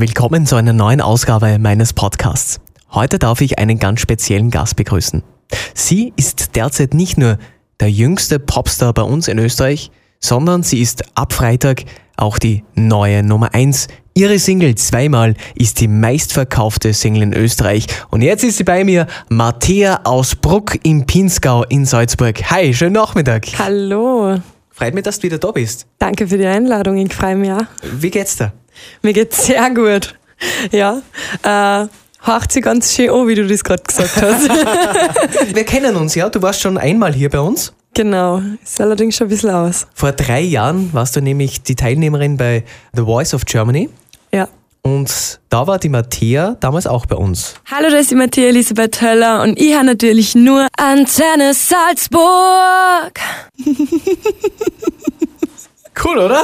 Willkommen zu einer neuen Ausgabe meines Podcasts. Heute darf ich einen ganz speziellen Gast begrüßen. Sie ist derzeit nicht nur der jüngste Popstar bei uns in Österreich, sondern sie ist ab Freitag auch die neue Nummer 1. Ihre Single zweimal ist die meistverkaufte Single in Österreich. Und jetzt ist sie bei mir, Mattea aus Bruck im Pinzgau in Salzburg. Hi, schönen Nachmittag. Hallo. Freut mich, dass du wieder da bist. Danke für die Einladung, ich freue mich auch. Wie geht's dir? Mir geht's sehr gut. Ja. Äh, haucht sich ganz schön an, wie du das gerade gesagt hast. Wir kennen uns, ja. Du warst schon einmal hier bei uns. genau. Ist allerdings schon ein bisschen aus. Vor drei Jahren warst du nämlich die Teilnehmerin bei The Voice of Germany. Ja. Und da war die Mattea damals auch bei uns. Hallo, das ist die Matthäa Elisabeth Höller und ich habe natürlich nur Antenne Salzburg. Cool, oder?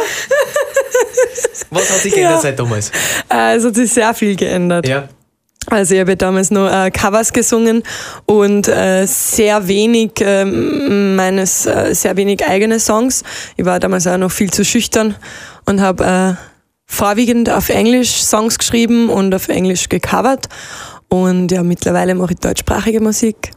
Was hat sich geändert Ja. seit damals? Äh, es hat sich sehr viel geändert. Ja. Also ich habe damals nur äh, Covers gesungen und äh, sehr wenig ähm, meines, äh, sehr wenig eigene Songs. Ich war damals auch noch viel zu schüchtern und habe äh, vorwiegend auf Englisch Songs geschrieben und auf Englisch gecovert. Und ja, mittlerweile mache ich deutschsprachige Musik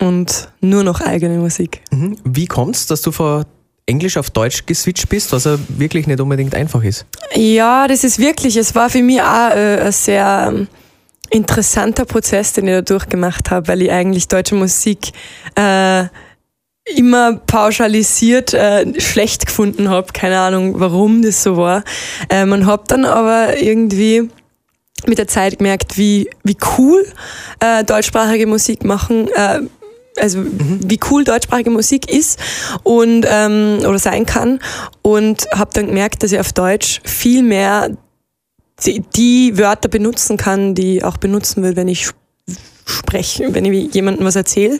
und nur noch eigene Musik. Mhm. Wie kommt's, dass du von Englisch auf Deutsch geswitcht bist, was ja wirklich nicht unbedingt einfach ist? Ja, das ist wirklich, es war für mich auch äh, ein sehr ähm, interessanter Prozess, den ich da durchgemacht habe, weil ich eigentlich deutsche Musik äh, immer pauschalisiert äh, schlecht gefunden habe. Keine Ahnung, warum das so war. Äh, man hat dann aber irgendwie mit der Zeit gemerkt, wie, wie cool äh, deutschsprachige Musik machen, äh, also wie cool deutschsprachige Musik ist und ähm, oder sein kann. Und habe dann gemerkt, dass ich auf Deutsch viel mehr die, die Wörter benutzen kann, die ich auch benutzen will, wenn ich spreche, wenn ich jemandem was erzähle.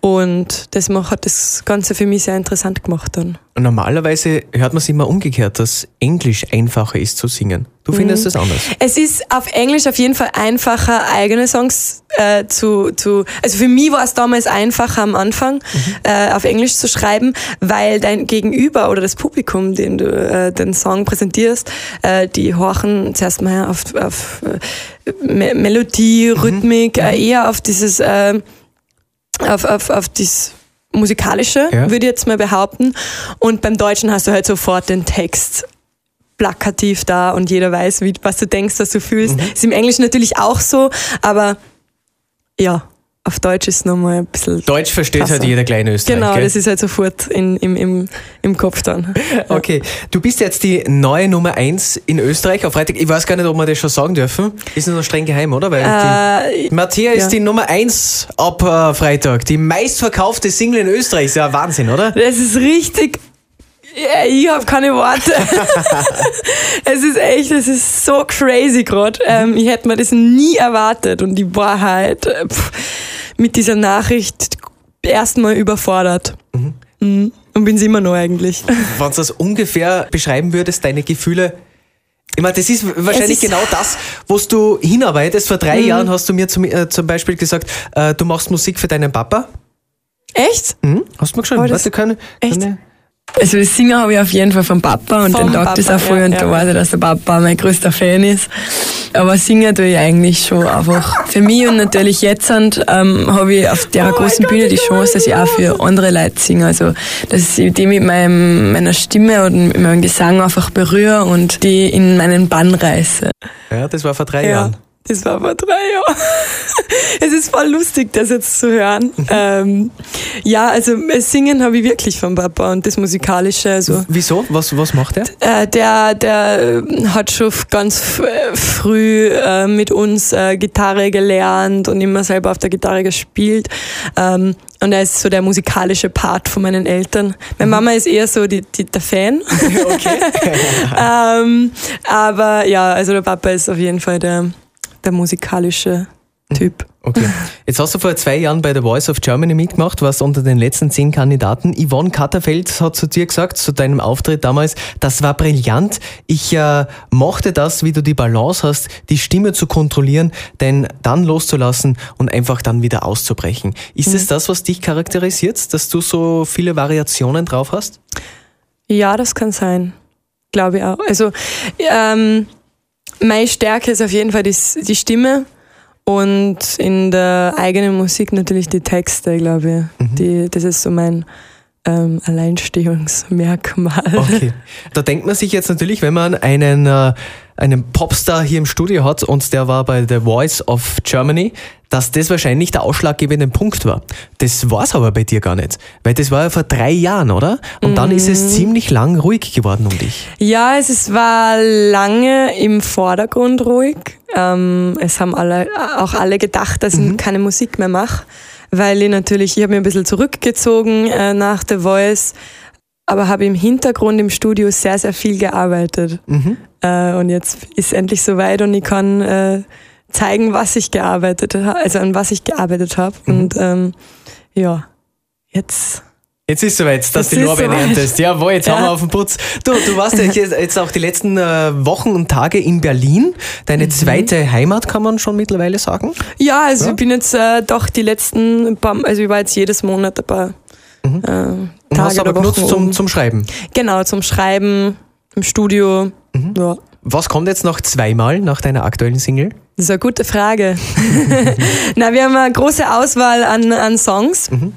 Und das hat das Ganze für mich sehr interessant gemacht dann. Normalerweise hört man es immer umgekehrt, dass Englisch einfacher ist zu singen. Du findest das anders? Es ist auf Englisch auf jeden Fall einfacher, eigene Songs äh, zu, zu. Also für mich war es damals einfacher am Anfang, äh, auf Englisch zu schreiben, weil dein Gegenüber oder das Publikum, dem du äh, den Song präsentierst, äh, die horchen zuerst mal auf, auf äh, Me Melodie, Rhythmik, äh, eher auf dieses, äh, auf, auf, auf dieses musikalische, Ja. würde ich jetzt mal behaupten. Und beim Deutschen hast du halt sofort den Text plakativ da und jeder weiß, wie, was du denkst, was du fühlst. Ist im Englischen natürlich auch so, aber ja, auf Deutsch ist nochmal ein bisschen. Deutsch versteht Krasser. halt jeder kleine Österreich. Genau, gell? das ist halt sofort in, im, im, im Kopf dann. Okay, du bist jetzt die neue Nummer 1 in Österreich auf Freitag. Ich weiß gar nicht, ob wir das schon sagen dürfen. Ist noch streng geheim, oder? Weil Äh, die ist ja. die Nummer 1 ab äh, Freitag. Die meistverkaufte Single in Österreich. Ist ja Wahnsinn, oder? Das ist richtig. Ja, ich habe keine Worte. es ist echt, es ist so crazy gerade. Ähm, ich hätte mir das nie erwartet und die Wahrheit äh, pff, mit dieser Nachricht erstmal überfordert. Mhm. Und bin sie immer noch eigentlich. Wenn du das ungefähr beschreiben würdest, deine Gefühle. Ich meine, das ist wahrscheinlich ist- Mhm. genau das, was du hinarbeitest. Vor drei Jahren hast du mir zum, äh, zum Beispiel gesagt, äh, du machst Musik für deinen Papa. Echt? Hm? Hast du mir geschrieben? Das- Warte, kann, echt? Also das Singen habe ich auf jeden Fall vom Papa und Vom den das Papa, auch voll ja, und ja. da weiß ich, dass der Papa mein größter Fan ist. Aber singen tue ich eigentlich schon einfach für mich und natürlich jetzt und, ähm, habe ich auf der Oh großen Gott, Bühne die ich kann Chance, dass ich auch für andere Leute singe. Also dass ich die mit meinem, meiner Stimme und mit meinem Gesang einfach berühre und die in meinen Bann reiße. Ja, das war vor drei Ja. Jahren. Das war vor drei Jahren. Es ist voll lustig, das jetzt zu hören. ähm, ja, also äh, Singen habe ich wirklich vom Papa und das Musikalische. Also Wieso? Was, was macht er? äh, der, der äh, hat schon ganz äh, früh äh, mit uns äh, Gitarre gelernt und immer selber auf der Gitarre gespielt. Ähm, und er ist so der musikalische Part von meinen Eltern. Meine Mama ist eher so die, die, der Fan. Okay. ähm, aber ja, also der Papa ist auf jeden Fall der, der musikalische Typ. Okay. Jetzt hast du vor zwei Jahren bei The Voice of Germany mitgemacht, warst unter den letzten zehn Kandidaten. Yvonne Katterfeld hat zu dir gesagt, zu deinem Auftritt damals, das war brillant. Ich äh, mochte das, wie du die Balance hast, die Stimme zu kontrollieren, denn dann loszulassen und einfach dann wieder auszubrechen. Ist es das, was dich charakterisiert, dass du so viele Variationen drauf hast? Ja, das kann sein. Glaube ich auch. Also, ähm, Meine Stärke ist auf jeden Fall die, die Stimme und in der eigenen Musik natürlich die Texte, glaube ich. Mhm. Die, das ist so mein ähm, Alleinstehungsmerkmal. Okay. Da denkt man sich jetzt natürlich, wenn man einen, äh, einen Popstar hier im Studio hat und der war bei The Voice of Germany, dass das wahrscheinlich der ausschlaggebende Punkt war. Das war es aber bei dir gar nicht, weil das war ja vor drei Jahren, oder? Und mhm. dann ist es mhm. ziemlich lang ruhig geworden um dich. Ja, es ist, war lange im Vordergrund ruhig. Ähm, es haben alle, auch alle gedacht, dass mhm. ich keine Musik mehr mache weil ich natürlich, ich habe mich ein bisschen zurückgezogen äh, nach The Voice, aber habe im Hintergrund im Studio sehr, sehr viel gearbeitet. Mhm. Äh, und jetzt ist endlich soweit und ich kann äh, zeigen, was ich gearbeitet habe, also an was ich gearbeitet habe. Mhm. Und ähm, ja, jetzt Jetzt ist es soweit, dass du die Lorbeeren erntest. Jawohl, jetzt ja. haben wir auf den Putz. Du, du warst ja jetzt auch die letzten äh, Wochen und Tage in Berlin. Deine mhm. zweite Heimat, kann man schon mittlerweile sagen? Ja, also ja. ich bin jetzt äh, doch die letzten paar, also ich war jetzt jedes Monat ein paar mhm. äh, Tage und hast aber genutzt zum, zum Schreiben? Genau, zum Schreiben, im Studio. Mhm. Ja. Was kommt jetzt noch zweimal nach deiner aktuellen Single? Das ist eine gute Frage. Na, wir haben eine große Auswahl an, an Songs. Mhm.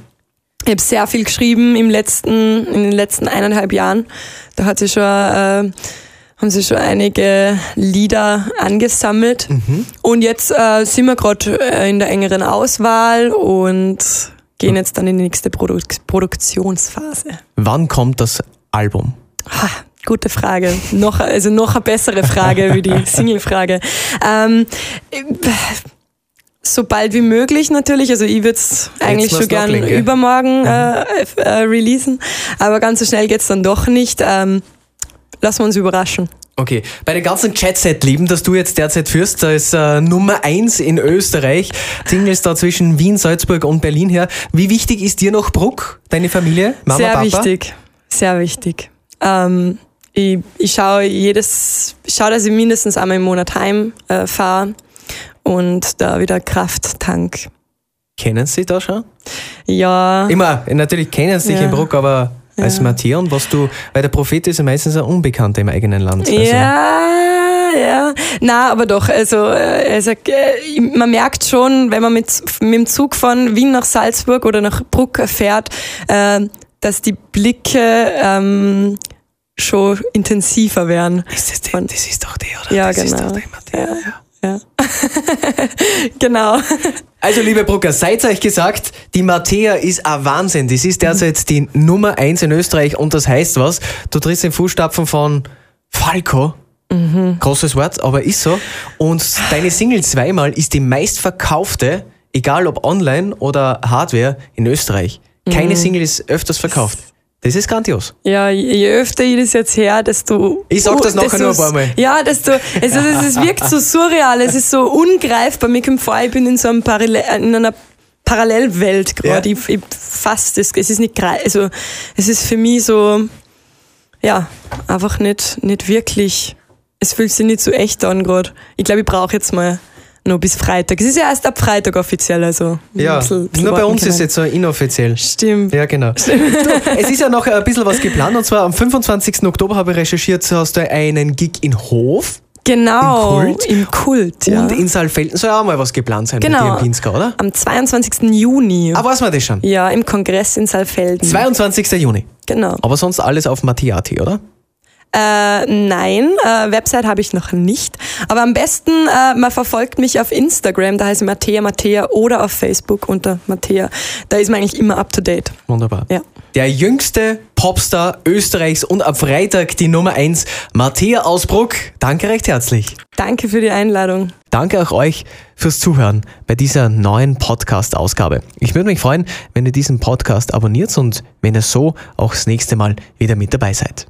Ich habe sehr viel geschrieben im letzten, in den letzten eineinhalb Jahren. Da hat sich schon, äh, haben sich schon einige Lieder angesammelt. Mhm. Und jetzt äh, sind wir gerade äh, in der engeren Auswahl und gehen jetzt dann in die nächste Produ Produktionsphase. Wann kommt das Album? Ha, gute Frage. Noch, also noch eine bessere Frage wie die Single-Frage. Ähm, so bald wie möglich natürlich. Also ich würde es eigentlich schon gern übermorgen mhm. äh, äh, releasen, aber ganz so schnell geht's dann doch nicht. Ähm, lassen wir uns überraschen. Okay, bei den ganzen Chatset-Leben, das du jetzt derzeit führst, da ist äh, Nummer eins in Österreich, Singles da zwischen Wien, Salzburg und Berlin her. Wie wichtig ist dir noch Bruck, deine Familie, Mama, Sehr Papa? wichtig, sehr wichtig. Ähm, ich, ich schaue jedes, schaue, dass ich mindestens einmal im Monat heim äh, fahre und da wieder Krafttank. Kennen Sie da schon? Ja. Immer, natürlich kennen Sie dich ja. in Bruck, aber als ja. Und was du, weil der Prophet ist ja meistens ein Unbekannter im eigenen Land. Also. Ja, ja. Na, aber doch, also, also man merkt schon, wenn man mit, mit dem Zug von Wien nach Salzburg oder nach Bruck fährt, äh, dass die Blicke ähm, schon intensiver werden. Ist das, der, das ist doch der, oder? Ja, das genau. Ist doch der Mathieu, ja. ja. Ja. genau. Also, liebe Brucker, seid euch gesagt, die Mattea ist ein Wahnsinn. Das ist derzeit die Nummer eins in Österreich und das heißt was? Du trittst in Fußstapfen von Falco. Mhm. Großes Wort, aber ist so. Und deine Single zweimal ist die meistverkaufte, egal ob online oder Hardware, in Österreich. Keine mhm. Single ist öfters verkauft. Das ist grandios. Ja, je öfter ich das jetzt her, desto. Ich sag das nachher noch ein paar Mal. Ja, desto. Also, es wirkt so surreal, es ist so ungreifbar. Mir kommt vor, ich bin in so einem Parallel, in einer Parallelwelt gerade. Ja. Ich, ich fass das. Es ist nicht greif. Also, es ist für mich so. Ja, einfach nicht, nicht wirklich. Es fühlt sich nicht so echt an gerade. Ich glaube, ich brauche jetzt mal noch bis Freitag. Es ist ja erst ab Freitag offiziell, also. Ja, bisschen, bisschen nur bei uns können. ist jetzt so inoffiziell. Stimmt. Ja, genau. Stimmt. Du, es ist ja noch ein bisschen was geplant und zwar am 25. Oktober habe ich recherchiert, hast du einen Gig in Hof. Genau, im Kult. Im Kult ja. Und in Saalfelden soll auch mal was geplant sein genau. mit dir Pinsker, oder? Am 22. Juni. Ah, weiß man das schon? Ja, im Kongress in Saalfelden. 22. Juni. Genau. Aber sonst alles auf Mattiati, oder? Äh, nein, äh, Website habe ich noch nicht. Aber am besten, äh, man verfolgt mich auf Instagram, da heißt Mattea Mattea oder auf Facebook unter Mattea. Da ist man eigentlich immer up to date. Wunderbar. Ja. Der jüngste Popstar Österreichs und ab Freitag die Nummer 1, Mattea Ausbruck. Danke recht herzlich. Danke für die Einladung. Danke auch euch fürs Zuhören bei dieser neuen Podcast-Ausgabe. Ich würde mich freuen, wenn ihr diesen Podcast abonniert und wenn ihr so auch das nächste Mal wieder mit dabei seid.